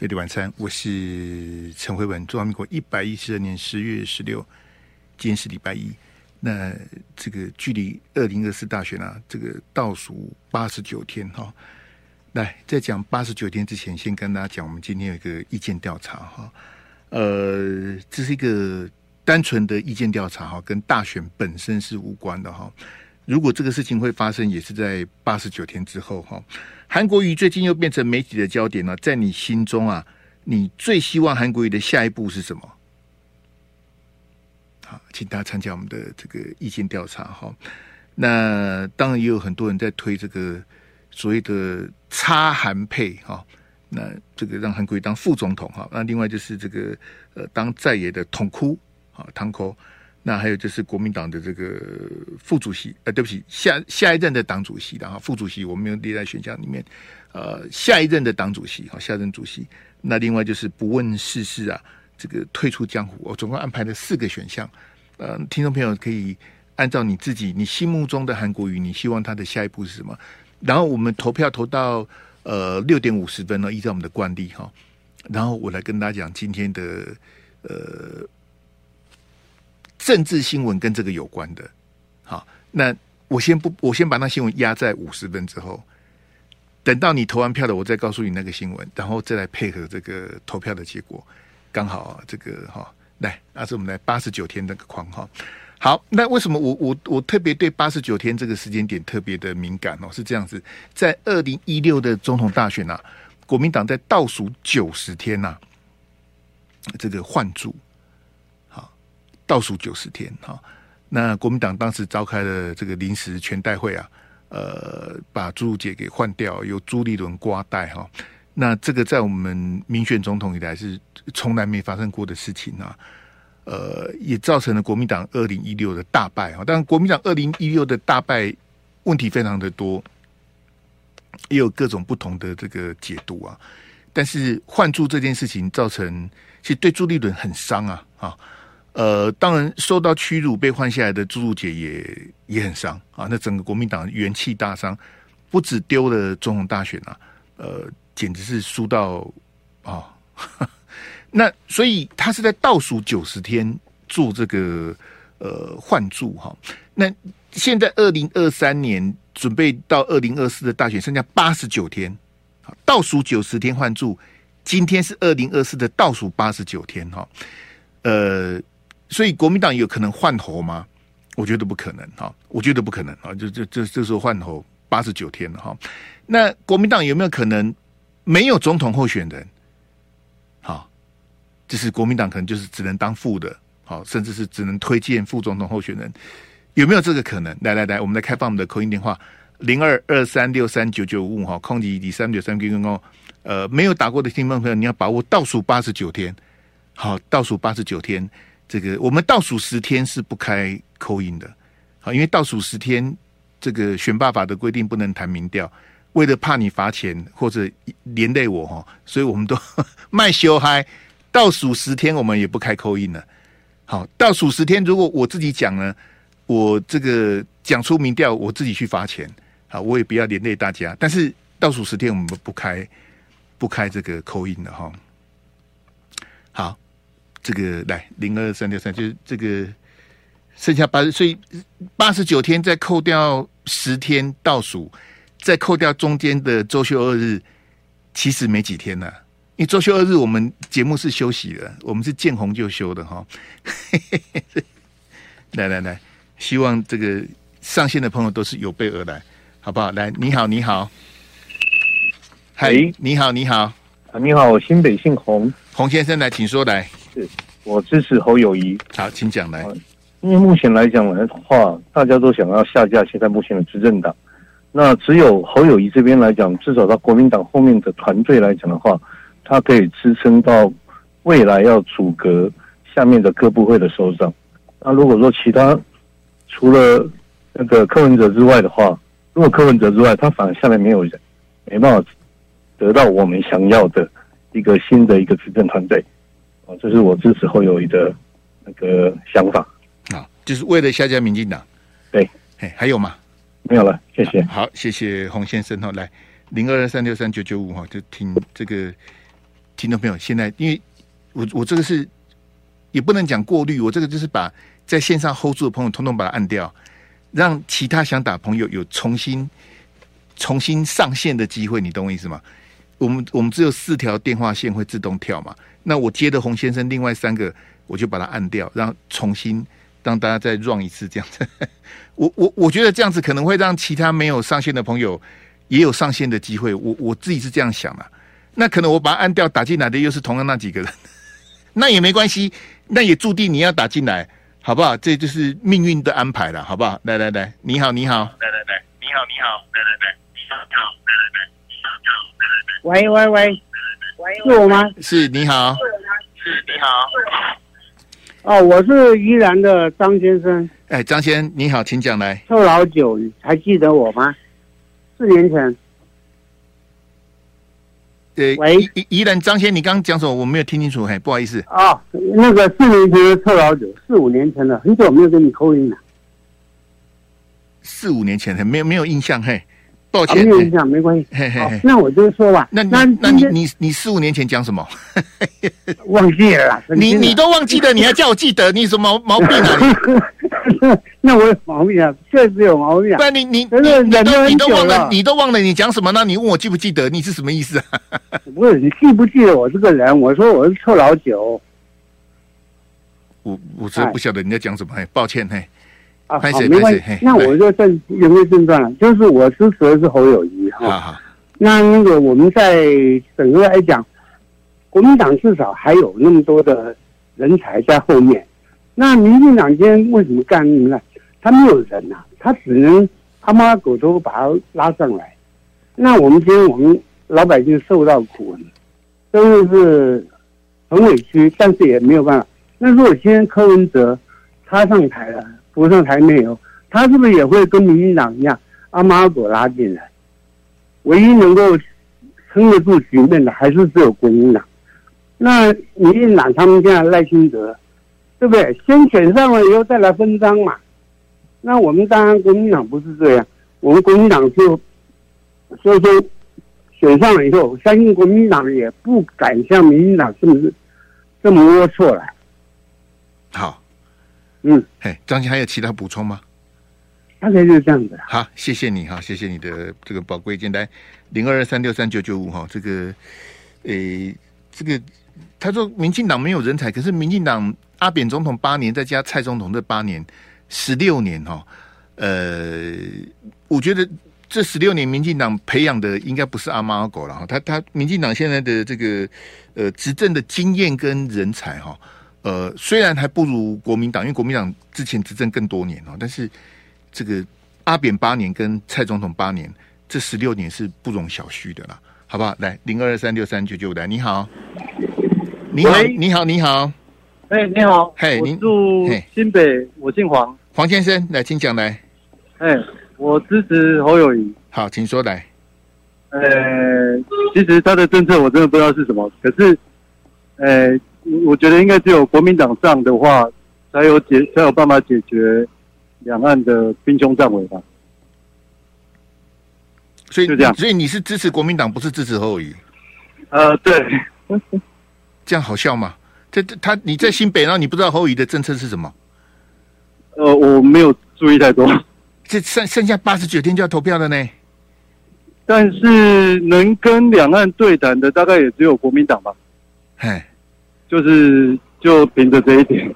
飞碟晚餐，我是陈慧文。中华民国一百一十二年十月十六，今天是礼拜一。那这个距离二零二四大选啊，这个倒数八十九天哈、来，在讲八十九天之前，先跟大家讲，我们今天有一个意见调查哈。呃，这是一个单纯的意见调查哈，跟大选本身是无关的哈。如果这个事情会发生，也是在八十九天之后哈。韩国瑜最近又变成媒体的焦点了，在你心中啊，你最希望韩国瑜的下一步是什么？好，请大家参加我们的这个意见调查哈。那当然也有很多人在推这个所谓的“差韩配”哈，那这个让韩国瑜当副总统哈。那另外就是这个呃，当在野的统哭啊，汤哭。那还有就是国民党的这个副主席，呃，对不起，下下一任的党主席的哈，副主席我们没有列在选项里面，呃，下一任的党主席哈，下任主席。那另外就是不问世事啊，这个退出江湖，我总共安排了四个选项，呃，听众朋友可以按照你自己你心目中的韩国瑜，你希望他的下一步是什么？然后我们投票投到呃六点五十分呢，依照我们的惯例哈，然后我来跟大家讲今天的呃。政治新闻跟这个有关的，好，那我先不，我先把那新闻压在五十分之后，等到你投完票了，我再告诉你那个新闻，然后再来配合这个投票的结果，刚好，这个哈，来，那是我们来八十九天那个框哈。好，那为什么我我我特别对八十九天这个时间点特别的敏感哦？是这样子，在二零一六的总统大选啊，国民党在倒数九十天呐、啊，这个换柱。倒数九十天哈，那国民党当时召开了这个临时全代会啊，呃，把朱姐给换掉，由朱立伦瓜代哈。那这个在我们民选总统以来是从来没发生过的事情啊，呃，也造成了国民党二零一六的大败哈。当然，国民党二零一六的大败问题非常的多，也有各种不同的这个解读啊。但是换柱这件事情造成，其实对朱立伦很伤啊啊。呃，当然受到屈辱被换下来的朱朱姐也也很伤啊。那整个国民党元气大伤，不止丢了总统大选啊，呃，简直是输到啊。那所以他是在倒数九十天做这个呃换柱哈。那现在二零二三年准备到二零二四的大选剩下八十九天，倒数九十天换柱，今天是二零二四的倒数八十九天哈，呃。所以国民党有可能换候吗？我觉得不可能哈，我觉得不可能啊！就就就这时候换候八十九天了哈。那国民党有没有可能没有总统候选人？好，就是国民党可能就是只能当副的，好，甚至是只能推荐副总统候选人，有没有这个可能？来来来，我们来开放我们的口音电话零二二三六三九九五五哈，空吉第三九三 Q Q 哦。呃，没有打过的听众朋友，你要把握倒数八十九天，好，倒数八十九天。这个我们倒数十天是不开 call in 的，好，因为倒数十天这个选罢法的规定不能谈民调，为了怕你罚钱或者连累我哈，所以我们都 卖修嗨，倒数十天我们也不开 call in 了。好，倒数十天如果我自己讲呢，我这个讲出民调，我自己去罚钱，好，我也不要连累大家。但是倒数十天我们不开不开这个 call in 的哈，好。这个来零二三六三，就是这个剩下八十，所以八十九天再扣掉十天倒数，再扣掉中间的周休二日，其实没几天了。因为周休二日我们节目是休息的，我们是见红就休的哈。来来来，希望这个上线的朋友都是有备而来，好不好？来，你好，你好，嗨，你好，你好，啊，你好，我新北姓洪，洪先生来，请说来。是我支持侯友谊。好，请讲来。因为目前来讲的话，大家都想要下架现在目前的执政党。那只有侯友谊这边来讲，至少到国民党后面的团队来讲的话，他可以支撑到未来要阻隔下面的各部会的首长。那如果说其他除了那个柯文哲之外的话，如果柯文哲之外，他反而下面没有人，没办法得到我们想要的一个新的一个执政团队。这是我支持侯友谊的那个想法啊，就是为了下架民进党。对，哎，还有吗？没有了，谢谢。好，谢谢洪先生哈，来零二二三六三九九五哈，就听这个听众朋友，现在因为我我这个是也不能讲过滤，我这个就是把在线上 hold 住的朋友，通通把它按掉，让其他想打朋友有重新重新上线的机会，你懂我意思吗？我们我们只有四条电话线会自动跳嘛，那我接的洪先生另外三个，我就把它按掉，让重新让大家再 run 一次这样子。我我我觉得这样子可能会让其他没有上线的朋友也有上线的机会。我我自己是这样想的。那可能我把它按掉，打进来的又是同样那几个人，那也没关系，那也注定你要打进来，好不好？这就是命运的安排了，好不好？来来来，你好，你好，来来来，你好，你好，来来来，你好，你好，来来来，你好，你好，来来来，喂喂喂，喂，是我吗？是，你好，是，你好。哦，我是宜兰的张先生。哎，张先，你好，请讲来。臭老九，你还记得我吗？四年前。对，喂，宜宜兰张先，你刚刚讲什么？我没有听清楚，嘿，不好意思。哦，那个四年前的臭老九，四五年前了，很久没有跟你扣音了。四五年前，没有没有印象，嘿。抱歉，啊、没有印象，没关系。嘿嘿嘿，那我就说吧。那那那你你你四五年前讲什么？忘记了啦。你你都忘记了，你还叫我记得？你什么毛毛病啊？那我有毛病啊，确实有毛病啊。不然你你你你都你都忘了，你都忘了你讲什么？那你问我记不记得？你是什么意思啊？不是，你记不记得我这个人？我说我是臭老九。我我真不晓得你在讲什么。嘿，抱歉，嘿。啊，好，没关系。那我就正言归正传了，就是我支持的是侯友谊哈。那那个我们在整个来讲，国民党至少还有那么多的人才在后面。那民进党今天为什么干那么烂？他没有人呐、啊，他只能他妈狗头把他拉上来。那我们今天我们老百姓受到苦，真的是很委屈，但是也没有办法。那如果今天柯文哲他上台了？不上台没有，他是不是也会跟民进党一样，阿猫阿狗拉进来？唯一能够撑得住局面的，还是只有国民党。那民进党他们现在赖清德，对不对？先选上了以后再来分赃嘛。那我们当然国民党不是这样，我们国民党就所以说选上了以后，相信国民党也不敢像民进党这么这么龌龊了。好。嗯，嘿，张鑫还有其他补充吗？大概就是这样子。好，谢谢你哈，谢谢你的这个宝贵意见。来，零二二三六三九九五哈，这个，诶、欸，这个他说民进党没有人才，可是民进党阿扁总统八年，再加蔡总统这八年，十六年哈。呃，我觉得这十六年民进党培养的应该不是阿猫阿狗了哈。他他民进党现在的这个呃执政的经验跟人才哈。呃，虽然还不如国民党，因为国民党之前执政更多年哦，但是这个阿扁八年跟蔡总统八年，这十六年是不容小觑的啦，好不好？来，零二二三六三九九五来，你好，你好，你好，你好，哎，你好，嘿，您住新北，我姓黄，黄先生，来，请讲来，哎，我支持侯友宜，好，请说来，呃，其实他的政策我真的不知道是什么，可是，呃。我觉得应该只有国民党上的话，才有解才有办法解决两岸的兵凶战危吧。所以就这样，所以你是支持国民党，不是支持侯友宜？呃，对。这样好笑吗？这这他你在新北，然后你不知道侯友宜的政策是什么？呃，我没有注意太多。这剩剩下八十九天就要投票了呢。但是能跟两岸对谈的，大概也只有国民党吧。嘿。就是就凭着这一点，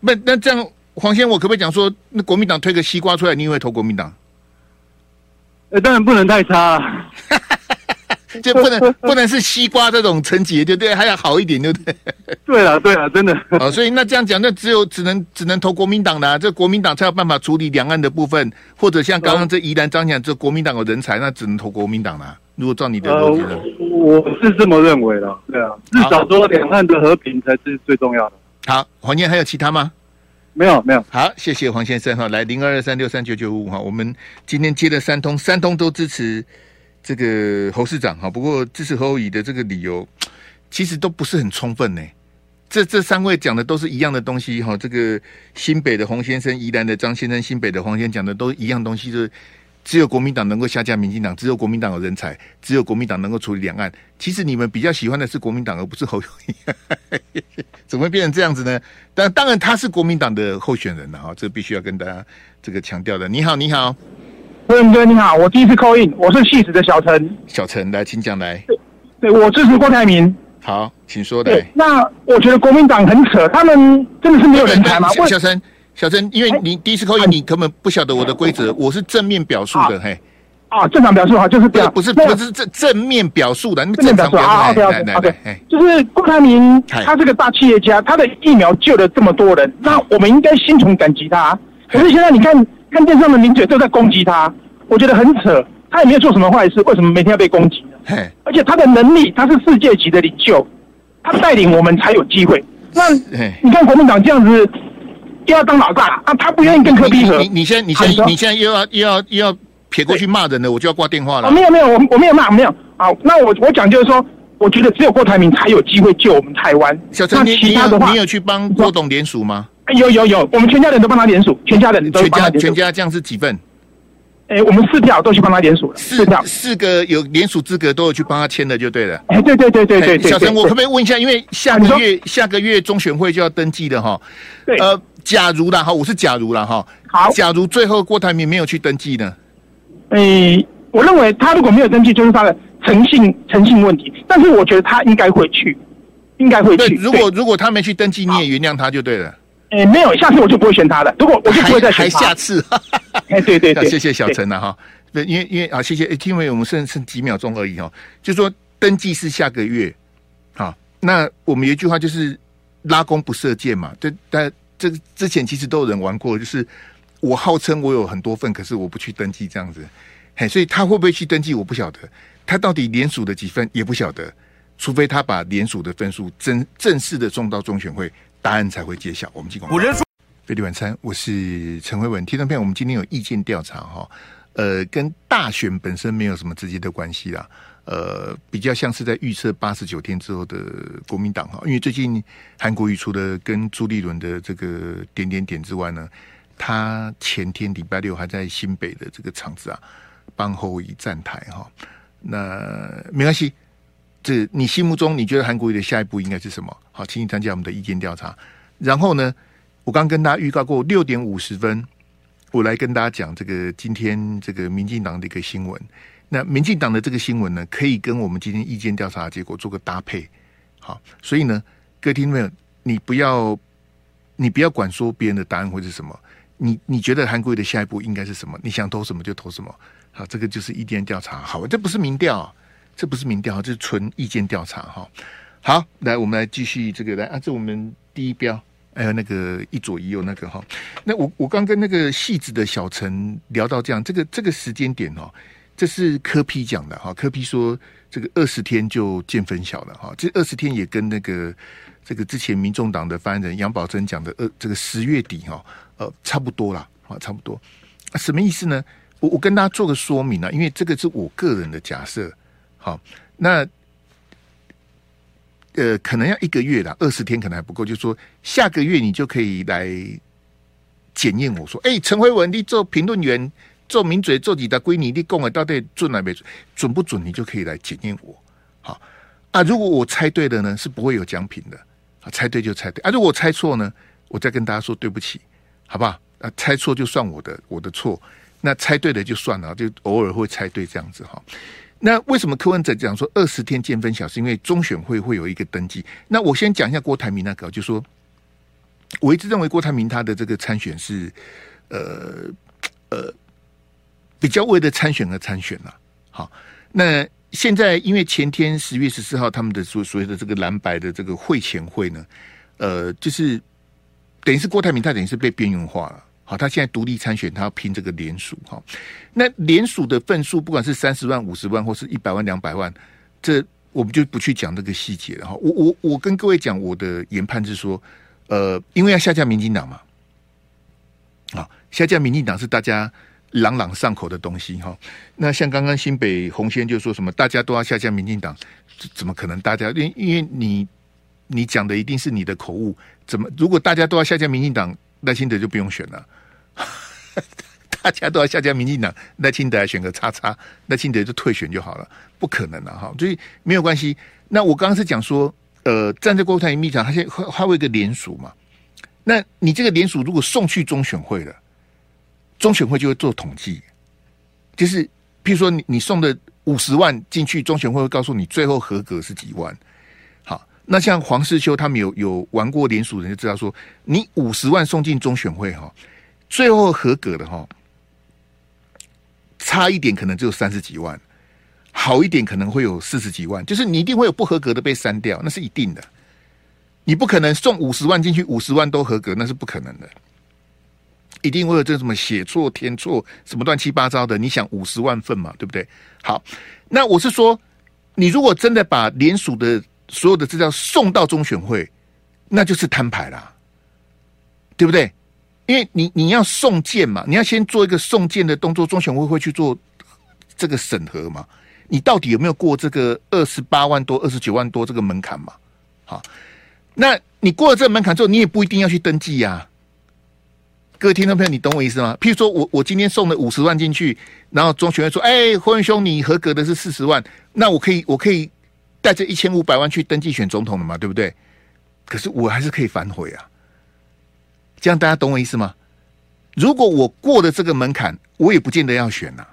那那这样，黄先，我可不可以讲说，那国民党推个西瓜出来，你也会投国民党？呃，当然不能太差啊，就不能不能是西瓜这种层级，对不对？还要好一点，对不对？对啊，对啊，真的。哦，所以那这样讲，那只有只能只能投国民党的啊，这国民党才有办法处理两岸的部分，或者像刚刚这宜兰张讲，这国民党有人才，那只能投国民党了。如果照你的逻辑呢？我是这么认为的，对啊，至少说两岸的和平才是最重要的。好，黄燕还有其他吗？没有，没有。好，谢谢黄先生哈，来零二二三六三九九五哈，我们今天接了三通，三通都支持这个侯市长哈，不过支持侯友的这个理由其实都不是很充分呢。这这三位讲的都是一样的东西哈，这个新北的洪先生、宜兰的张先生、新北的黄先生讲的都一样东西，就是只有国民党能够下架民进党，只有国民党有人才，只有国民党能够处理两岸。其实你们比较喜欢的是国民党，而不是侯友宜，怎么会变成这样子呢？但当然他是国民党的候选人了哈，这个必须要跟大家这个强调的。你好，你好，文哥你好，我第一次 call in，我是戏子的小陈，小陈来，请讲来。对，对我支持郭台铭。好，请说的。那我觉得国民党很扯，他们真的是没有人才吗？小陈。小陈，因为你第一次扣音，你根本不晓得我的规则。我是正面表述的，嘿。啊，正常表述哈，就是这样。不是，不是正正面表述的，正面表述啊。OK OK OK。就是郭台铭，他是个大企业家，他的疫苗救了这么多人，那我们应该心存感激他。可是现在你看，看电视上的名嘴都在攻击他，我觉得很扯。他也没有做什么坏事，为什么每天要被攻击呢？而且他的能力，他是世界级的领袖，他带领我们才有机会。那你看国民党这样子。又要当老大啊！他不愿意跟柯 P 合。你你现在你现在你现在又要又要又要撇过去骂人了，我就要挂电话了。没有没有，我我没有骂，没有。好，那我我讲就是说，我觉得只有郭台铭才有机会救我们台湾。小陈，你你有你有去帮郭董联署吗？有有有，我们全家人都帮他联署，全家人都全家全家这样是几份？哎，我们四票都去帮他联署了，四票四个有联署资格都有去帮他签的就对了。哎，对对对对对。小陈，我可不可以问一下？因为下个月下个月中选会就要登记的哈。对。呃。假如啦哈，我是假如啦哈。好，假如最后郭台铭没有去登记呢？诶、欸，我认为他如果没有登记，就是他的诚信诚信问题。但是我觉得他应该会去，应该会去。如果如果他没去登记，你也原谅他就对了。诶、欸，没有，下次我就不会选他了。如果我就不会再选他。还下次？哎，对对 对，谢谢小陈了哈。对，因为因为啊，谢谢。欸、因为我们剩剩几秒钟而已哈，就说登记是下个月。好，那我们有一句话就是拉弓不射箭嘛。对，但。这之前其实都有人玩过，就是我号称我有很多份，可是我不去登记这样子，嘿，所以他会不会去登记，我不晓得。他到底连署的几份也不晓得，除非他把连署的分数正正式的送到中选会，答案才会揭晓。我们进广告。飞利晚餐，我是陈慧文。听众朋友，我们今天有意见调查哈，呃，跟大选本身没有什么直接的关系啦。呃，比较像是在预测八十九天之后的国民党哈，因为最近韩国瑜除了跟朱立伦的这个点点点之外呢，他前天礼拜六还在新北的这个场子啊，帮侯友站台哈。那没关系，这你心目中你觉得韩国瑜的下一步应该是什么？好，请你参加我们的意见调查。然后呢，我刚跟大家预告过六点五十分，我来跟大家讲这个今天这个民进党的一个新闻。那民进党的这个新闻呢，可以跟我们今天意见调查的结果做个搭配，好，所以呢，各位听众朋友，你不要，你不要管说别人的答案会是什么，你你觉得韩国的下一步应该是什么？你想投什么就投什么，好，这个就是意见调查，好，这不是民调，这不是民调，这是纯意见调查，哈，好，来，我们来继续这个来啊，这我们第一标，还有那个一左一右那个哈，那我我刚跟那个戏子的小陈聊到这样，这个这个时间点哦。这是柯 P 讲的哈，柯 P 说这个二十天就见分晓了哈，这二十天也跟那个这个之前民众党的发言人杨宝珍讲的呃这个十月底哈呃差不多了啊差不多，什么意思呢？我我跟大家做个说明啊，因为这个是我个人的假设，好，那呃可能要一个月了，二十天可能还不够，就是说下个月你就可以来检验我说，哎，陈辉文你做评论员。做名嘴做几大归你，你讲的到底准还没准？准不准？你就可以来检验我。好啊，如果我猜对了呢，是不会有奖品的。啊，猜对就猜对啊，如果我猜错呢，我再跟大家说对不起，好不好？啊，猜错就算我的我的错，那猜对了就算了，就偶尔会猜对这样子哈。那为什么柯文哲讲说二十天见分晓？是因为中选会会有一个登记。那我先讲一下郭台铭那个，就说我一直认为郭台铭他的这个参选是呃呃。比较为了参选而参选了，好，那现在因为前天十月十四号他们的所所谓的这个蓝白的这个会前会呢，呃，就是等于是郭台铭他等于是被边缘化了，好，他现在独立参选，他要拼这个联署，哈，那联署的份数不管是三十万、五十万或是一百万、两百万，这我们就不去讲这个细节了哈。我我我跟各位讲，我的研判是说，呃，因为要下架民进党嘛，啊，下架民进党是大家。朗朗上口的东西哈，那像刚刚新北洪先就说什么，大家都要下架民进党，怎么可能？大家因因为你你讲的一定是你的口误，怎么如果大家都要下架民进党，赖清德就不用选了。大家都要下架民进党，赖清德来选个叉叉，赖清德就退选就好了，不可能了哈，所以没有关系。那我刚刚是讲说，呃，站在郭台铭立场，他现在会会一个联署嘛？那你这个联署如果送去中选会了，中选会就会做统计，就是譬如说你你送的五十万进去，中选会会告诉你最后合格是几万。那像黄世修他们有有玩过联署人就知道说，你五十万送进中选会哈，最后合格的哈，差一点可能只有三十几万，好一点可能会有四十几万，就是你一定会有不合格的被删掉，那是一定的。你不可能送五十万进去，五十万都合格，那是不可能的。一定会有这什么写错、填错，什么乱七八糟的。你想五十万份嘛，对不对？好，那我是说，你如果真的把联署的所有的资料送到中选会，那就是摊牌啦，对不对？因为你你要送件嘛，你要先做一个送件的动作，中选会会去做这个审核嘛。你到底有没有过这个二十八万多、二十九万多这个门槛嘛？好。那你过了这个门槛之后，你也不一定要去登记呀、各位听众朋友，你懂我意思吗？譬如说我我今天送了五十万进去，然后中选会说：“哎，霍文兄，你合格的是四十万，那我可以我可以带着一千五百万去登记选总统了嘛？对不对？可是我还是可以反悔啊。这样大家懂我意思吗？如果我过了这个门槛，我也不见得要选呐、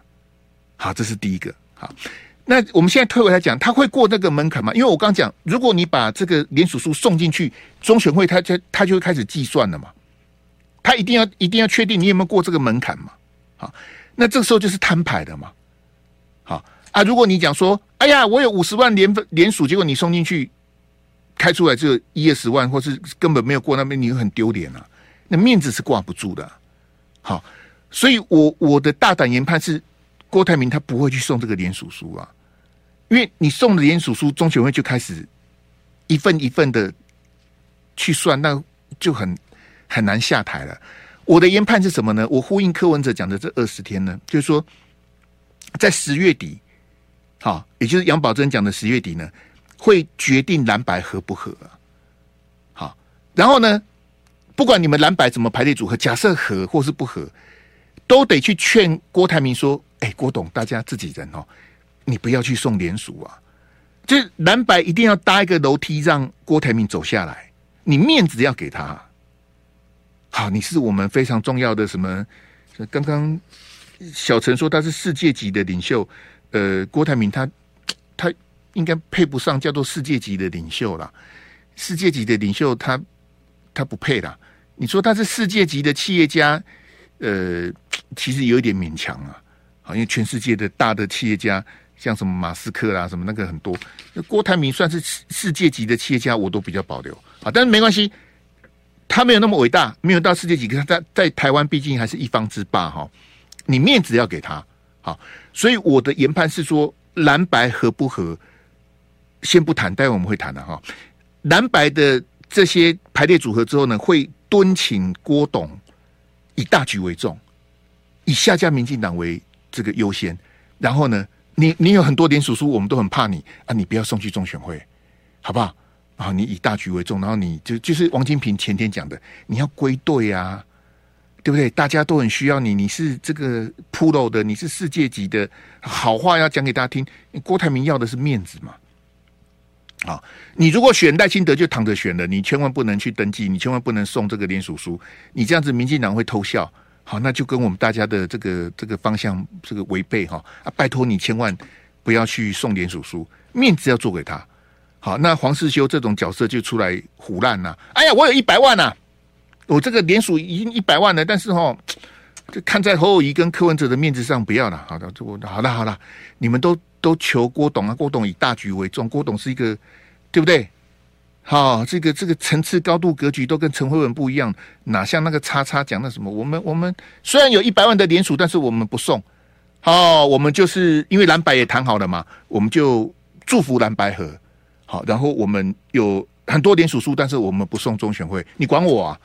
好，这是第一个。好。那我们现在退回来讲，他会过那个门槛吗？因为我刚讲，如果你把这个联署书送进去，中选会他就他就会开始计算了嘛。他一定要一定要确定你有没有过这个门槛嘛。好，那这个时候就是摊牌的嘛。好啊，如果你讲说，哎呀，我有五十万联联署，结果你送进去开出来只有一二十万，或是根本没有过那边，你会很丢脸啊。那面子是挂不住的。好，所以我我的大胆研判是，郭台铭他不会去送这个联署书啊。因为你送的联署书，中选会就开始一份一份的去算，那就很很难下台了。我的研判是什么呢？我呼应柯文哲讲的这二十天呢，就是说在十月底，好，也就是杨宝珍讲的十月底呢，会决定蓝白合不合。好，然后呢，不管你们蓝白怎么排列组合，假设合或是不合，都得去劝郭台铭说：“哎，郭董，大家自己人哦。”你不要去送联署啊！就蓝白一定要搭一个楼梯，让郭台铭走下来。你面子要给他。好，你是我们非常重要的什么？刚刚小陈说他是世界级的领袖，呃，郭台铭他他应该配不上叫做世界级的领袖啦。世界级的领袖他他不配啦。你说他是世界级的企业家，呃，其实有一点勉强啊。好，因为全世界的大的企业家。像什么马斯克啦，什么那个很多，郭台铭算是世界级的企业家，我都比较保留啊。但是没关系，他没有那么伟大，没有到世界级，可他在在台湾毕竟还是一方之霸哈。你面子要给他好，所以我的研判是说，蓝白合不合，先不谈，待会我们会谈的哈。蓝白的这些排列组合之后呢，会敦请郭董以大局为重，以下架民进党为这个优先，然后呢。你你有很多联署书，我们都很怕你啊！你不要送去中选会，好不好？啊，你以大局为重，然后你就就是王金平前天讲的，你要归队啊，对不对？大家都很需要你，你是这个 p r 的，你是世界级的，好话要讲给大家听。郭台铭要的是面子嘛？啊，你如果选赖清德就躺着选了，你千万不能去登记，你千万不能送这个联署书，你这样子民进党会偷笑。好，那就跟我们大家的这个这个方向这个违背哈啊！拜托你千万不要去送联署书，面子要做给他。好，那黄世修这种角色就出来唬烂呐！哎呀，我有一百万呐、我这个联署已经一百万了，但是哈，就看在侯友宜跟柯文哲的面子上，不要了。好的，这我好了好了，你们都都求郭董啊，郭董以大局为重，郭董是一个对不对？好、哦，这个这个层次高度格局都跟陈慧文不一样，哪像那个叉叉讲的什么？我们我们虽然有一百万的联署，但是我们不送。好、哦，我们就是因为蓝白也谈好了嘛，我们就祝福蓝白合。好，然后我们有很多连署书，但是我们不送中选会。你管我啊？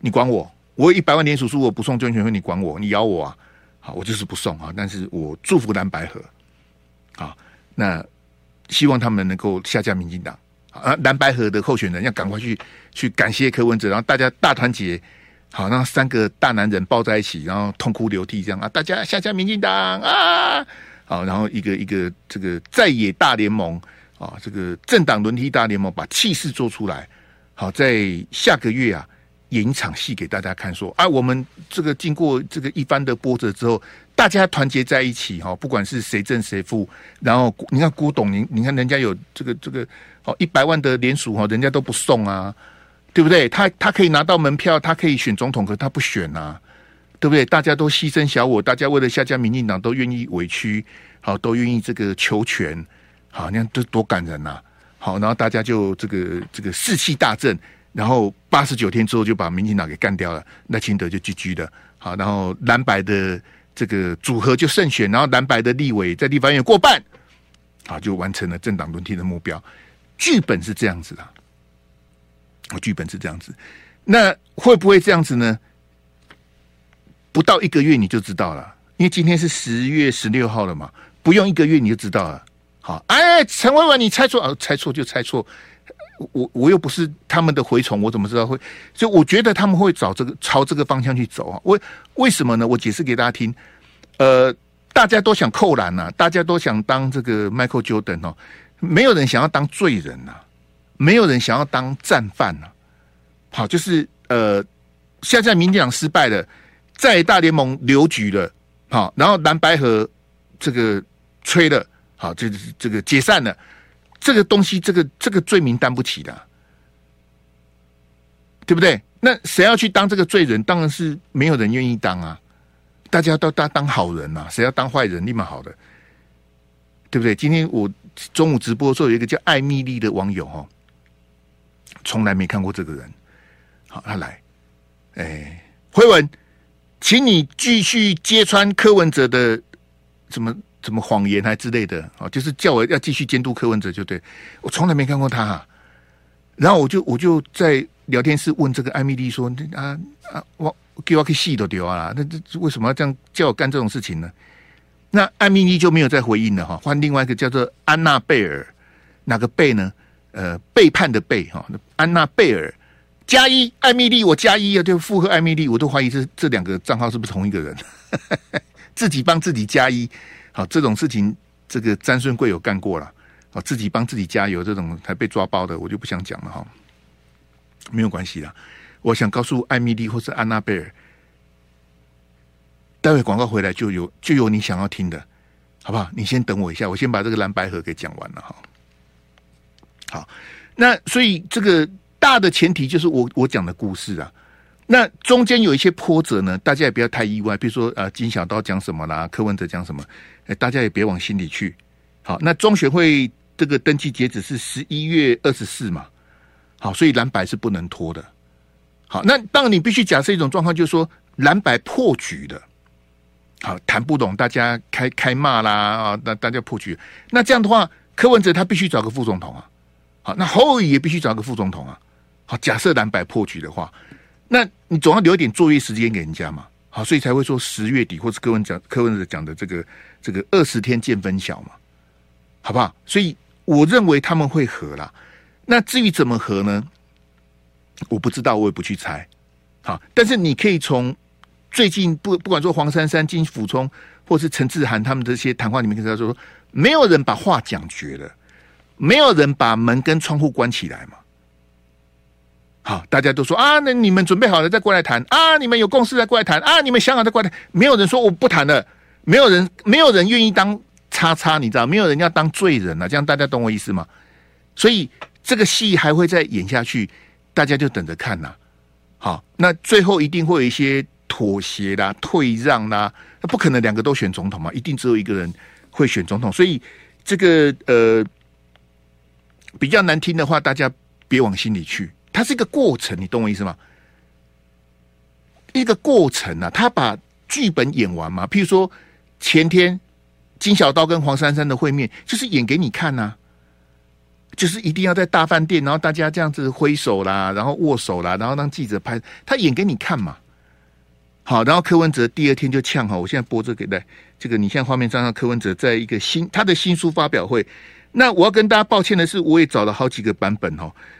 你管我？我有一百万联署书，我不送中选会，你管我？你咬我啊？好，我就是不送啊，但是我祝福蓝白合。啊，那希望他们能够下架民进党。啊，蓝白合的候选人要赶快去去感谢柯文哲，然后大家大团结，好，让三个大男人抱在一起，然后痛哭流涕这样啊，大家下架民进党啊，好，然后一个一个这个在野大联盟啊，这个政党轮替大联盟把气势做出来，好，在下个月啊演一场戏给大家看说，啊，我们这个经过这个一番的波折之后，大家团结在一起哈，不管是谁胜谁负，然后你看郭董，你你看人家有这个这个哦一百万的联署哈，人家都不送啊。对不对？他他可以拿到门票，他可以选总统，可他不选啊，对不对？大家都牺牲小我，大家为了下家民进党都愿意委屈，好，都愿意这个求全，好，你看这多感人呐、好，然后大家就这个这个士气大振，然后八十九天之后就把民进党给干掉了，赖清德就 GG 的，好，然后蓝白的这个组合就胜选，然后蓝白的立委在立法院过半，啊，就完成了政党轮替的目标，剧本是这样子的。我剧本是这样子，那会不会这样子呢？不到一个月你就知道了，因为今天是十月十六号了嘛，不用一个月你就知道了。好，哎，陈文文，你猜错啊？猜错就猜错，我我又不是他们的蛔虫，我怎么知道会？所以我觉得他们会找这个朝这个方向去走啊。为为什么呢？我解释给大家听。呃，大家都想扣篮呐，大家都想当这个 Michael Jordan 哦，没有人想要当罪人呐。没有人想要当战犯呐，好，就是呃，现在民进党失败了，在大联盟留局了，好，然后蓝白合这个吹了，好，这这个解散了，这个东西，这个这个罪名担不起的，对不对？那谁要去当这个罪人？当然是没有人愿意当啊，大家都当当好人呐，谁要当坏人？立马好的，对不对？今天我中午直播的时候，有一个叫艾米丽的网友哈。从来没看过这个人，好，他来，哎，辉文，请你继续揭穿柯文哲的什么什么谎言还之类的，啊，就是叫我要继续监督柯文哲，就对，我从来没看过他，然后我就我就在聊天室问这个艾米丽说，啊啊，我给我去戏都丢啊，那这为什么要这样叫我干这种事情呢？那艾米丽就没有再回应了哈，换另外一个叫做安娜贝尔，哪个贝呢？呃，背叛的背哈，安娜贝尔加一，艾米丽我加一啊，就附和艾米丽，我都怀疑这这两个账号是不是同一个人，自己帮自己加一，好这种事情，这个詹顺贵有干过了，啊自己帮自己加油，这种才被抓包的，我就不想讲了哈，没有关系啦，我想告诉艾米丽或是安娜贝尔，待会广告回来就有就有你想要听的，好不好？你先等我一下，我先把这个蓝白盒给讲完了哈。好，那所以这个大的前提就是我我讲的故事啊，那中间有一些波折呢，大家也不要太意外。比如说呃，金小刀讲什么啦，柯文哲讲什么，哎，大家也别往心里去。好，那中选会这个登记截止是十一月二十四嘛，好，所以蓝白是不能拖的。好，那当然你必须假设一种状况，就是说蓝白破局的，好谈不懂，大家开开骂啦啊，那大家破局，那这样的话，柯文哲他必须找个副总统啊。好，那侯友也必须找个副总统啊。好，假设蓝白破局的话，那你总要留一点作业时间给人家嘛。好，所以才会说十月底或是柯文讲柯文哲讲的这个这个二十天见分晓嘛，好不好？所以我认为他们会合啦。那至于怎么合呢？我不知道，我也不去猜。好，但是你可以从最近不不管说黄珊珊、金溥聪或是陈志涵他们这些谈话里面，可以知道说，没有人把话讲绝了。没有人把门跟窗户关起来嘛？好，大家都说啊，那你们准备好了再过来谈啊，你们有共识再过来谈啊，你们想好再过来谈。没有人说我不谈了，没有人，没有人愿意当叉叉，你知道？没有人要当罪人啊，这样大家懂我意思吗？所以这个戏还会再演下去，大家就等着看呐。好，那最后一定会有一些妥协啦、退让啦，那不可能两个都选总统嘛，一定只有一个人会选总统。所以这个呃。比较难听的话，大家别往心里去。它是一个过程，你懂我意思吗？一个过程啊，他把剧本演完嘛。譬如说，前天金小刀跟黄珊珊的会面，就是演给你看呐、啊。就是一定要在大饭店，然后大家这样子挥手啦，然后握手啦，然后让记者拍，他演给你看嘛。好，然后柯文哲第二天就呛哈，我现在播这个来，这个你现在画面上，柯文哲在一个新他的新书发表会。那我要跟大家抱歉的是，我也找了好几个版本哦，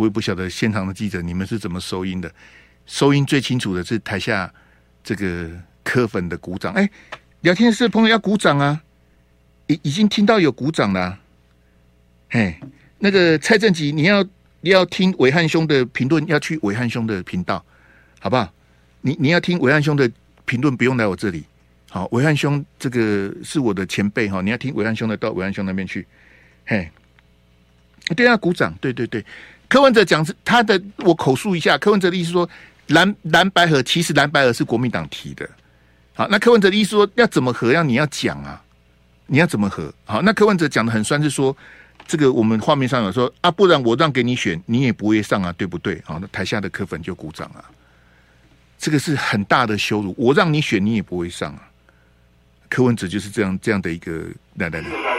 我也不晓得现场的记者你们是怎么收音的，收音最清楚的是台下这个柯粉的鼓掌。哎，聊天室的朋友要鼓掌啊！已已经听到有鼓掌了。嘿，那个蔡正吉，你要你要听暐瀚兄的评论，要去暐瀚兄的频道，好不好？你你要听暐瀚兄的评论，不用来我这里。好，暐瀚兄这个是我的前辈哈，你要听暐瀚兄的，到暐瀚兄那边去。嘿，对啊，鼓掌，对对对。柯文哲讲是他的，我口述一下。柯文哲的意思说，蓝蓝白合其实蓝白合是国民党提的。好，那柯文哲的意思说要怎么合，要你要讲啊，你要怎么合？好，那柯文哲讲的很酸，是说这个我们画面上有说啊，不然我让给你选，你也不会上啊，对不对？好，那台下的柯粉就鼓掌啊。这个是很大的羞辱，我让你选，你也不会上啊。柯文哲就是这样这样的一个来来来。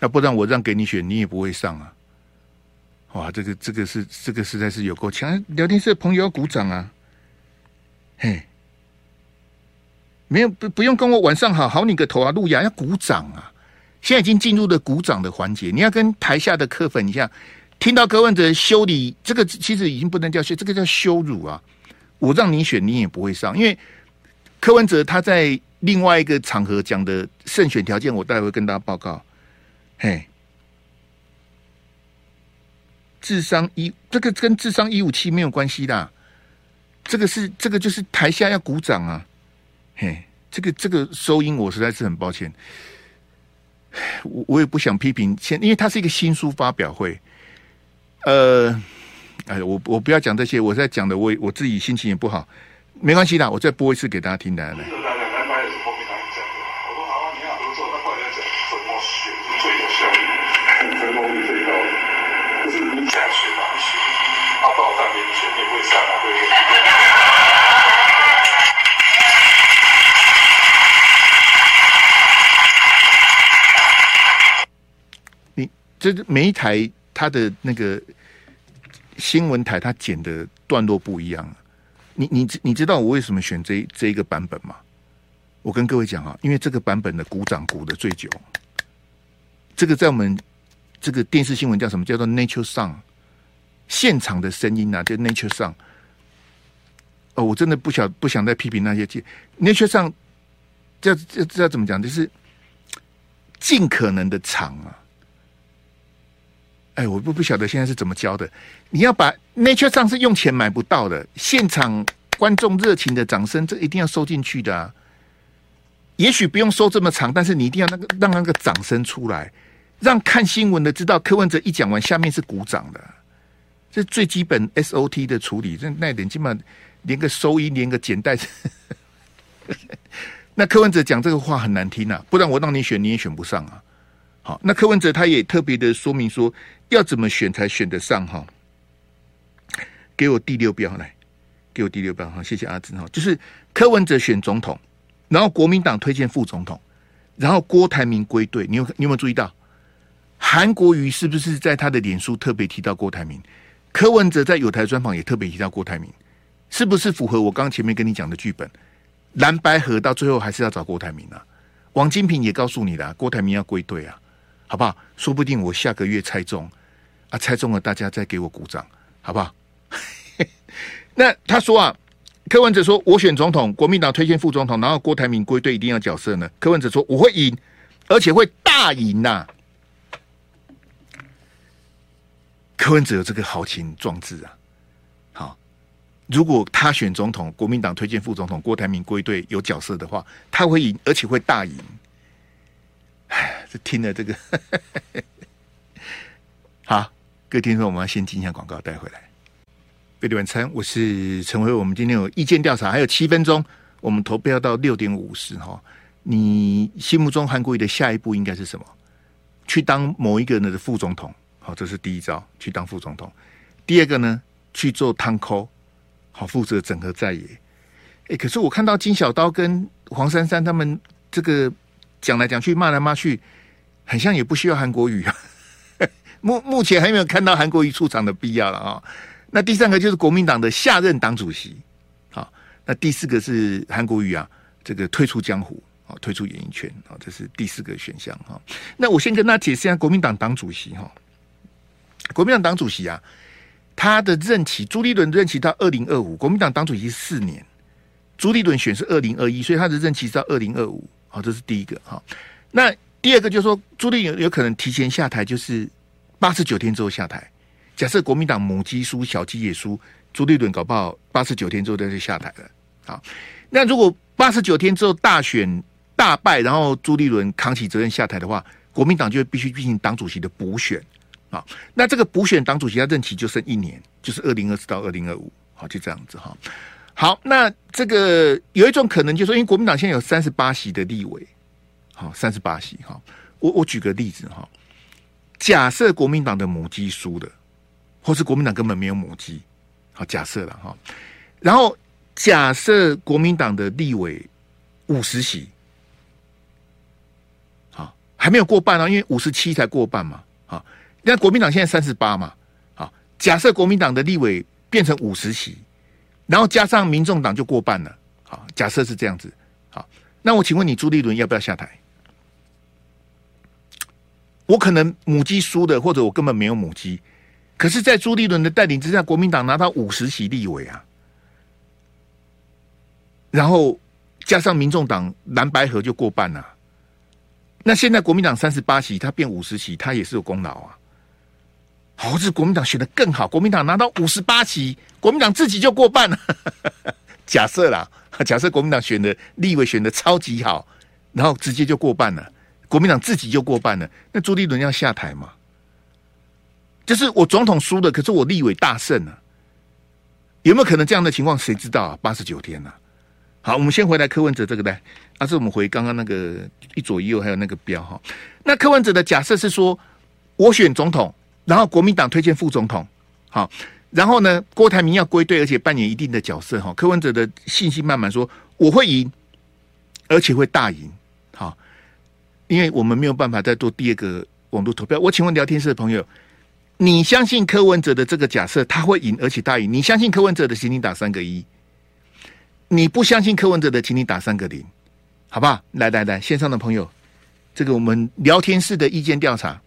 那不然我让给你选，你也不会上啊！哇，这个这个是这个实在是有够强！聊天室的朋友要鼓掌啊！嘿，没有不不用跟我晚上好好你个头啊！路亚要鼓掌啊！现在已经进入了鼓掌的环节，你要跟台下的柯粉一样，听到柯文哲修理这个，其实已经不能叫修，这个叫羞辱啊！我让你选，你也不会上，因为柯文哲他在另外一个场合讲的胜选条件，我待会跟大家报告。嘿，智商一，这个跟智商一五七没有关系的，这个是这个就是台下要鼓掌啊！嘿，这个这个收音我实在是很抱歉，我我也不想批评，先因为它是一个新书发表会，呃，哎，我我不要讲这些，我在讲的我我自己心情也不好，没关系的，我再播一次给大家听的来。这每一台它的那个新闻台，它剪的段落不一样。你你你知道我为什么选这这一个版本吗？我跟各位讲啊，因为这个版本的鼓掌鼓的最久。这个在我们这个电视新闻叫什么？叫做 Nature Song 现场的声音啊，叫 Nature Song。哦，我真的不想不想再批评那些 Nature Song 这这这要怎么讲？就是尽可能的长啊。哎，我不不晓得现在是怎么教的。你要把 Nature 上是用钱买不到的，现场观众热情的掌声，这一定要收进去的啊。也许不用收这么长，但是你一定要那个让那个掌声出来，让看新闻的知道柯文哲一讲完，下面是鼓掌的。这最基本 SOT 的处理，这那点基本上连个收音，连个剪带。那柯文哲讲这个话很难听啊，不然我让你选，你也选不上啊。好，那柯文哲他也特别的说明说，要怎么选才选得上哈？给我第六标来，给我第六标哈，谢谢阿珍哈。就是柯文哲选总统，然后国民党推荐副总统，然后郭台铭归队。你有你有没有注意到？韩国瑜是不是在他的脸书特别提到郭台铭？柯文哲在有台专访也特别提到郭台铭，是不是符合我刚前面跟你讲的剧本？蓝白合到最后还是要找郭台铭啊？王金平也告诉你了，郭台铭要归队啊。好不好？说不定我下个月猜中啊，猜中了，大家再给我鼓掌，好不好？那他说啊，柯文哲说我选总统，国民党推荐副总统，然后郭台铭归队，一定要角色呢。柯文哲说我会赢，而且会大赢呐、啊。柯文哲有这个豪情壮志啊。好，如果他选总统，国民党推荐副总统，郭台铭归队有角色的话，他会赢，而且会大赢。哎。是听了这个。好，各位听众，我们要先进一下广告，带回来。贝蒂晚餐，我是陈辉。我们今天有意见调查，还有七分钟，我们投票到六点五十哈。你心目中韩国瑜的下一步应该是什么？去当某一个人的副总统，好，这是第一招，去当副总统。第二个呢，去做汤扣，好，负责整合在野。哎，可是我看到金小刀跟黄珊珊他们这个讲来讲去，骂来骂去，很像也不需要韩国瑜啊。目目前还没有看到韩国瑜出场的必要了啊。那第三个就是国民党的下任党主席，好，那第四个是韩国瑜啊，这个退出江湖啊，退出演艺圈啊，这是第四个选项哈。那我先跟大家解释一下国民党党主席哈，国民党党主席啊，他的任期朱立伦任期到二零二五，国民党党主席四年，朱立伦选是二零二一，所以他的任期是到二零二五，好，这是第一个哈。那第二个就是说朱立伦有可能提前下台，就是。八十九天之后下台，假设国民党母鸡输，小鸡也输，朱立伦搞不好八十九天之后他就下台了。好，那如果八十九天之后大选大败，然后朱立伦扛起责任下台的话，国民党就必须进行党主席的补选。啊，那这个补选党主席他任期就剩一年，就是二零二四到二零二五。好，就这样子哈。好，那这个有一种可能，就是说因为国民党现在有三十八席的立委，好，三十八席哈。我我举个例子哈。假设国民党的母鸡输了，或是国民党根本没有母鸡，好，假设了哈。然后假设国民党的立委五十席，好，还没有过半啊，因为五十七才过半嘛，好，那国民党现在三十八嘛，好，假设国民党的立委变成五十席，然后加上民众党就过半了，好，假设是这样子，好，那我请问你朱立伦要不要下台？我可能母鸡输的，或者我根本没有母鸡，可是，在朱立伦的带领之下，国民党拿到五十席立委啊，然后加上民众党蓝白合就过半了。那现在国民党三十八席，他变五十席，他也是有功劳啊。好，是国民党选的更好，国民党拿到五十八席，国民党自己就过半了。假设啦，假设国民党选的立委选的超级好，然后直接就过半了。国民党自己就过半了，那朱立伦要下台吗？就是我总统输了，可是我立委大胜啊，有没有可能这样的情况？谁知道啊？八十九天啊。好，我们先回来柯文哲这个呢，啊，是我们回刚刚那个一左一右还有那个标哈。那柯文哲的假设是说，我选总统，然后国民党推荐副总统，好，然后呢，郭台铭要归队，而且扮演一定的角色哈。柯文哲的信心慢慢说，我会赢，而且会大赢。因为我们没有办法再做第二个网络投票，我请问聊天室的朋友，你相信柯文哲的这个假设他会赢，而且大赢？你相信柯文哲的，请你打三个一；你不相信柯文哲的，请你打三个零，好不好？来来来，线上的朋友，这个我们聊天室的意见调查，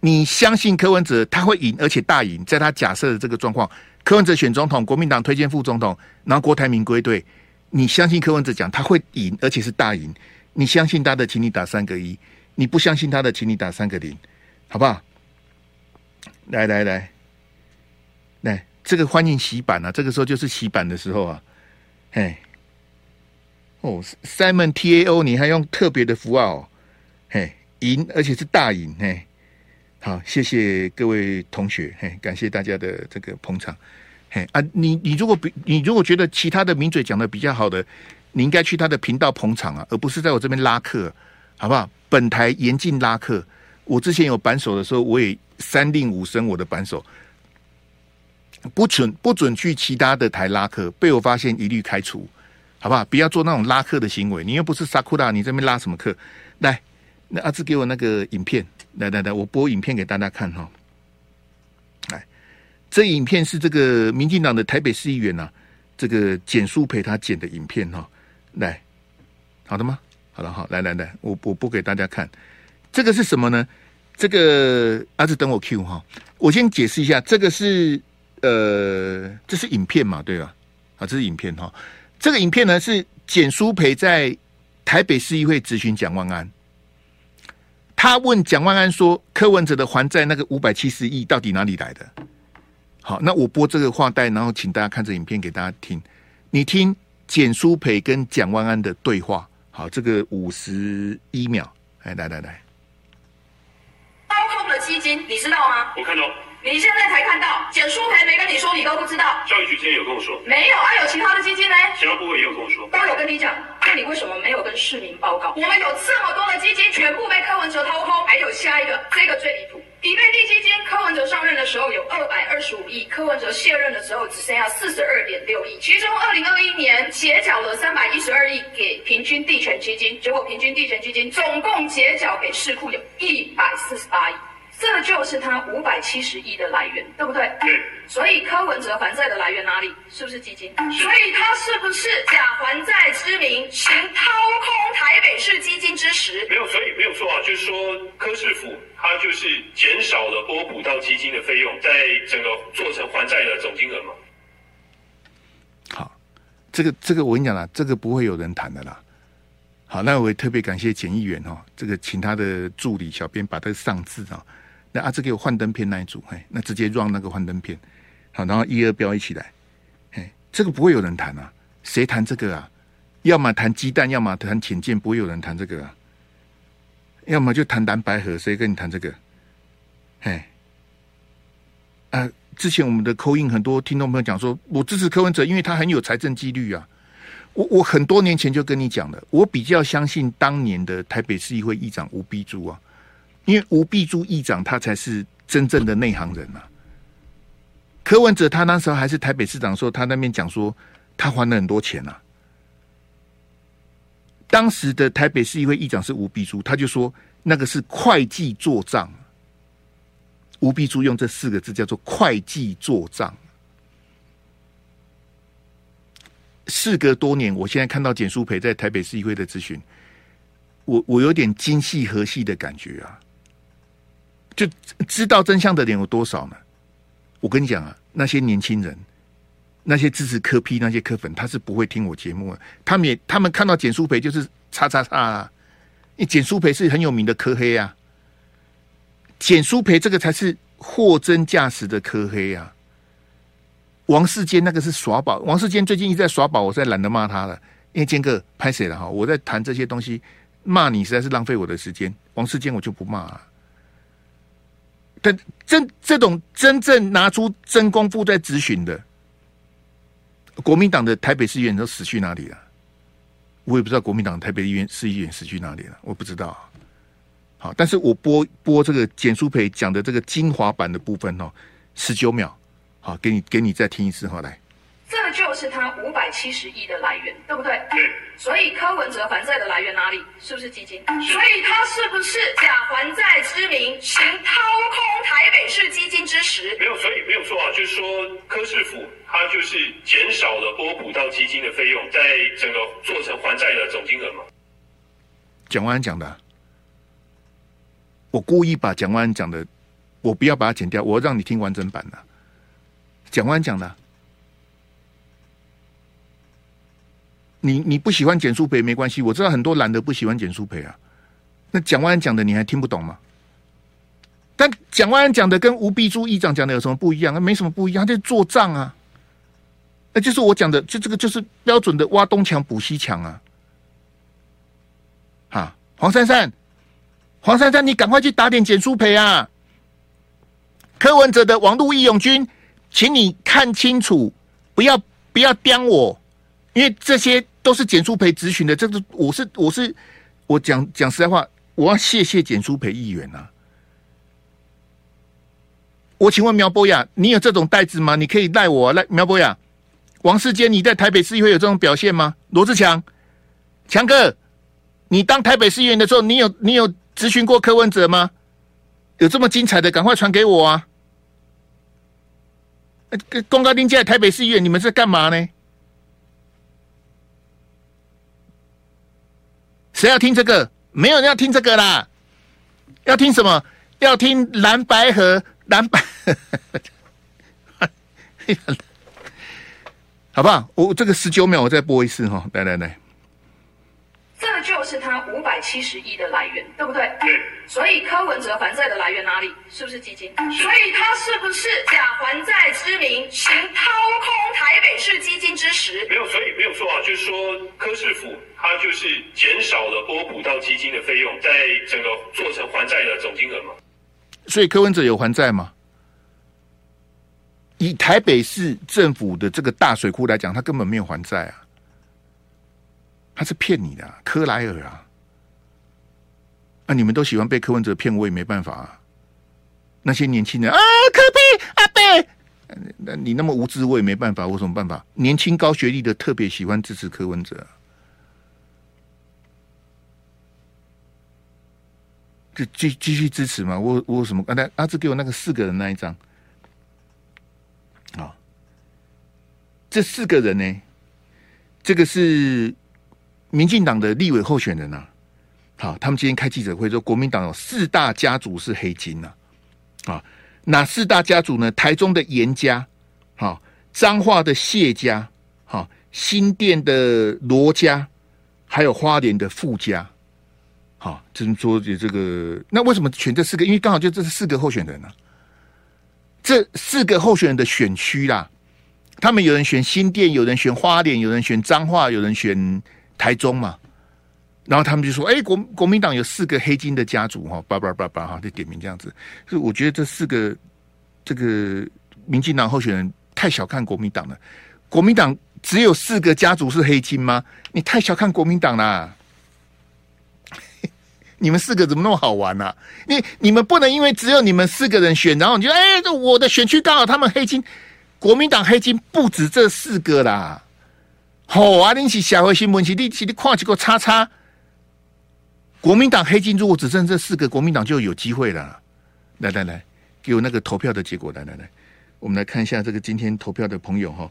你相信柯文哲他会赢，而且大赢？在他假设的这个状况，柯文哲选总统，国民党推荐副总统，然后郭台铭归队，你相信柯文哲讲他会赢，而且是大赢？你相信他的，请你打三个一；你不相信他的，请你打三个零，好不好？来来来，来，这个欢迎洗版啊！这个时候就是洗版的时候啊！嘿，哦，Simon T A O，你还用特别的符号，嘿，赢，而且是大赢，嘿，好，谢谢各位同学，嘿，感谢大家的这个捧场，嘿啊，你你如果比你如果觉得其他的名嘴讲的比较好的。你应该去他的频道捧场啊，而不是在我这边拉客，好不好？本台严禁拉客。我之前有版手的时候，我也三令五申我的版手，不准不准去其他的台拉客，被我发现一律开除，好不好？不要做那种拉客的行为。你又不是萨库拉，你这边拉什么客？来，那阿志给我那个影片，来来来，我播影片给大家看哈。来，这影片是这个民进党的台北市议员呐、啊，这个简舒培他剪的影片哈。来，好的吗？好了，好，来来来，我我播给大家看，这个是什么呢？这个阿志等我 Q 哈，我先解释一下，这个是呃，这是影片嘛，对吧？啊，这是影片哈，这个影片呢是简舒培在台北市议会质询蒋万安，他问蒋万安说，柯文哲的还债那个五百七十亿到底哪里来的？好，那我播这个话带，然后请大家看这影片给大家听，你听。简书培跟蒋万安的对话，好，这个五十一秒，哎，来来来，金，你知道吗？我看到。你现在才看到，简书培没跟你说，你都不知道。教育局今天有跟我说。没有啊，有其他的基金呢？其他部位也有跟我说。都有跟你讲，那你为什么没有跟市民报告？我们有这么多的基金，全部被柯文哲掏空。还有下一个，这个最离谱。底配地基金，柯文哲上任的时候有二百二十五亿，柯文哲卸任的时候只剩下四十二点六亿。其中二零二一年结缴了三百一十二亿给平均地权基金，结果平均地权基金总共结缴给市库有一百四十八亿。这就是他五百七十亿的来源，对不对？对。所以柯文哲还债的来源哪里？是不是基金？所以他是不是假还债之名，行掏空台北市基金之实？没有，所以没有错啊，就是说柯市府他就是减少了拨补到基金的费用，在整个做成还债的总金额嘛。好，这个这个我跟你讲啦，这个不会有人谈的啦。好，那我也特别感谢简议员哦，这个请他的助理小编把这个上字啊。那阿志给我幻灯片那一组，嘿，那直接 run 那个幻灯片，好，然后一二标一起来，嘿，这个不会有人谈啊，谁谈这个啊？要么谈鸡蛋，要么谈浅见，不会有人谈这个啊。要么就谈蓝白合，谁跟你谈这个？嘿，啊，之前我们的扣印很多听众朋友讲说，我支持柯文哲，因为他很有财政纪律啊。我我很多年前就跟你讲了，我比较相信当年的台北市议会议长吴碧珠啊。因为吴碧珠议长他才是真正的内行人呐、柯文哲他那时候还是台北市长的时候，他那边讲说他还了很多钱呐、啊。当时的台北市议会议长是吴碧珠，他就说那个是会计做账。吴碧珠用这四个字叫做会计做账。事隔多年，我现在看到简舒培在台北市议会的咨询，我我有点今夕何夕的感觉啊。就知道真相的人有多少呢？我跟你讲啊，那些年轻人，那些支持科批那些科粉，他是不会听我节目的。他们也，他们看到简书培就是叉叉叉啊，你简书培是很有名的科黑啊。简书培这个才是货真价实的科黑啊。王世坚那个是耍宝，王世坚最近一直在耍宝，我在懒得骂他了。因为坚哥拍谁了哈？我在谈这些东西，骂你实在是浪费我的时间。王世坚我就不骂啊。但真这种真正拿出真功夫在质询的，国民党的台北市议员都死去哪里了？我也不知道国民党台北议员市议员死去哪里了，我不知道。好，但是我播播这个简书培讲的这个精华版的部分哦，十九秒，好，给你给你再听一次哈，来。是他五百七十亿的来源，对不对？对。所以柯文哲还债的来源哪里？是不是基金？所以他是不是假还债之名，行掏空台北市基金之实？没有，所以没有错啊，就是说柯市府他就是减少了拨补到基金的费用，在整个做成还债的总金额嘛。蒋万安讲的，我故意把蒋万安讲的，我不要把它剪掉，我要让你听完整版的。蒋万安讲的。你你不喜欢简舒培没关系，我知道很多蓝的不喜欢简舒培啊。那蒋万安讲的你还听不懂吗？但蒋万安讲的跟吴碧珠议长讲的有什么不一样？那没什么不一样，他在做账啊。那就是我讲的，就这个就是标准的挖东墙补西墙啊。哈，黄珊珊，黄珊珊，你赶快去打点简舒培啊。柯文哲的网路义勇军，请你看清楚，不要不要刁我。因为这些都是简书培咨询的，这个我是我是我讲讲实在话，我要谢谢简书培议员啊。我请问苗博雅，你有这种袋子吗？你可以赖我赖苗博雅，王世坚，你在台北市议会有这种表现吗？罗志强，强哥，你当台北市议员的时候，你有你有咨询过柯文哲吗？有这么精彩的，赶快传给我啊！公告丁在台北市议员，你们是干嘛呢？谁要听这个？没有人要听这个啦！要听什么？要听蓝白和蓝白，好不好？我这个十九秒，我再播一次哈！来来来。这就是他七十亿的来源，对不对？对。所以柯文哲还债的来源哪里？是不是基金？所以他是不是假还债之名，行掏空台北市基金之实？没有，所以没有错啊，就是说柯市府他就是减少了拨补到基金的费用，在整个做成还债的总金额嘛。所以柯文哲有还债吗？以台北市政府的这个大水库来讲，他根本没有还债啊，他是骗你的，啊，柯莱尔啊！啊，你们都喜欢被柯文哲骗，我也没办法啊。那些年轻人啊，柯 P 阿伯，那你那么无知，我也没办法，我有什么办法？年轻高学历的特别喜欢支持柯文哲，就继继续支持嘛。我我什么？刚才阿志给我那个四个人那一张。啊，这四个人呢，这个是民进党的立委候选人啊。好，他们今天开记者会说，国民党有四大家族是黑金呐。啊，哪四大家族呢？台中的严家，好，彰化的谢家，好，新店的罗家，还有花莲的傅家。好，就是说这个，那为什么选这四个？因为刚好就这是四个候选人呢。这四个候选人的选区啦，他们有人选新店，有人选花莲，有人选彰化，有人选台中嘛。然后他们就说：“哎，国国民党有四个黑金的家族哈，叭叭叭叭哈，就点名这样子。所以我觉得这四个这个民进党候选人太小看国民党了。国民党只有四个家族是黑金吗？你太小看国民党啦！” 你们四个怎么那么好玩呢、啊？你你们不能因为只有你们四个人选，然后你就哎，这我的选区刚好他们黑金，国民党黑金不止这四个啦。好啊，你是社会新闻，是你是你看几个叉叉。国民党黑金如果只剩这四个，国民党就有机会了。来来来，给我那个投票的结果。来来来，我们来看一下这个今天投票的朋友哈，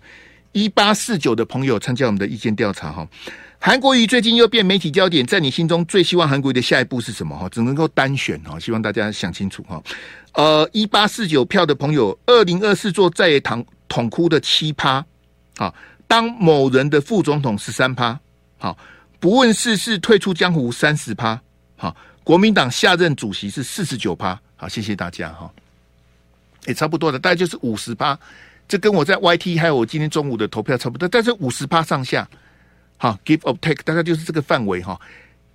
一八四九的朋友参加我们的意见调查哈。韩国瑜最近又变媒体焦点，在你心中最希望韩国瑜的下一步是什么？哈，只能够单选哈，希望大家想清楚哈。呃，一八四九票的朋友，二零二四做在野党统哭的七趴，好，当某人的副总统十三趴，好，不问世事退出江湖三十趴，好，国民党下任主席是四十九趴，好，谢谢大家哈，也差不多的，大概就是五十趴，这跟我在 YT 还有我今天中午的投票差不多，但是五十趴上下。好，give or take，大概就是这个范围哈，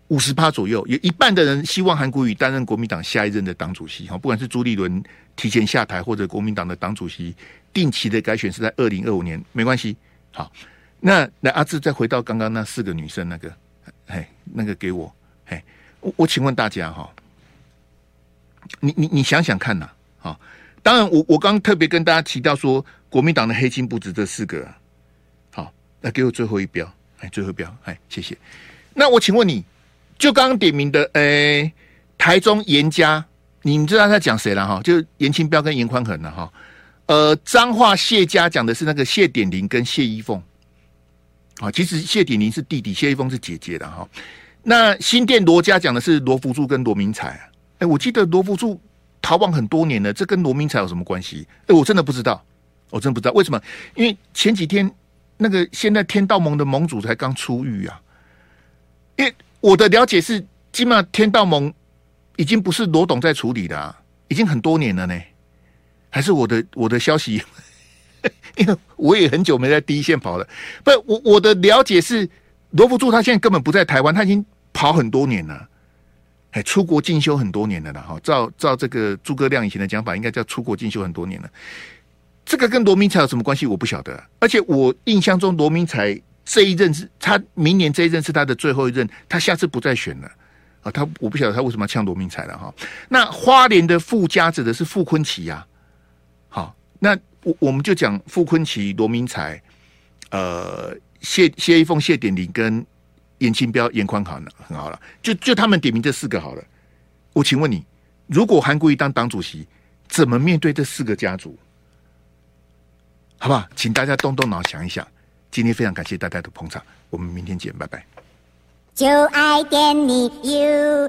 五十趴左右，有一半的人希望韩国瑜担任国民党下一任的党主席哈，不管是朱立伦提前下台，或者国民党的党主席定期的改选是在二零二五年，没关系。好，那来阿志再回到刚刚那四个女生那个，嘿，那个给我，嘿，我我请问大家哈，你你你想想看呐，啊，当然我我刚特别跟大家提到说，国民党的黑金不止这四个，好，来给我最后一标。哎，最后一标，哎，谢谢。那我请问你，就刚刚点名的，哎，台中严家，你们知道他在讲谁了哈？就是颜清标跟严宽恒了哈。呃，彰化谢家讲的是那个谢典林跟谢依凤。啊，其实谢典林是弟弟，谢一峰是姐姐的哈。那新店罗家讲的是罗福柱跟罗明才。哎，我记得罗福柱逃亡很多年了，这跟罗明才有什么关系？哎，我真的不知道，我真的不知道为什么？因为前几天。那个现在天道盟的盟主才刚出狱啊，因为我的了解是，起码天道盟已经不是罗董在处理的，啊，已经很多年了呢。还是我的我的消息，因为我也很久没在第一线跑了。不，我我的了解是，罗福柱他现在根本不在台湾，他已经跑很多年了，哎，出国进修很多年了啦。哈，照照这个诸葛亮以前的讲法，应该叫出国进修很多年了。这个跟罗明才有什么关系？我不晓得。而且我印象中，罗明才这一任是他明年这一任是他的最后一任，他下次不再选了啊。他我不晓得他为什么要呛罗明才了哈。那花莲的富家指的是傅崐萁呀。好，那我我们就讲傅崐萁、罗明才、呃谢谢一凤、谢典林跟严清标、严宽恒了，很好了。就就他们点名这四个好了。我请问你，如果韩国瑜当党主席，怎么面对这四个家族？好不好？请大家动动脑想一想。今天非常感谢大家的捧场，我们明天见，拜拜。就爱点你 UFO